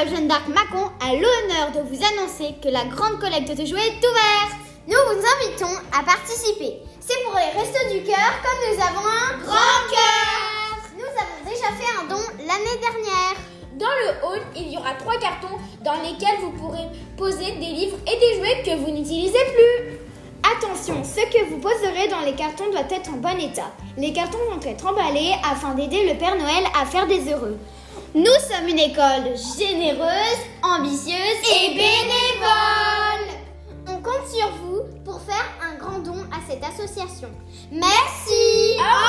l'école Jeanne d'Arc Mâcon a l'honneur de vous annoncer que la grande collecte de jouets est ouverte. Nous vous invitons à participer. C'est pour les restos du cœur comme nous avons un grand cœur. Nous avons déjà fait un don l'année dernière. Dans le hall, il y aura trois cartons dans lesquels vous pourrez poser des livres et des jouets que vous n'utilisez plus. Attention, ce que vous poserez dans les cartons doit être en bon état. Les cartons vont être emballés afin d'aider le Père Noël à faire des heureux. Nous sommes une école généreuse, ambitieuse et bénévole. On compte sur vous pour faire un grand don à cette association. Merci. Au.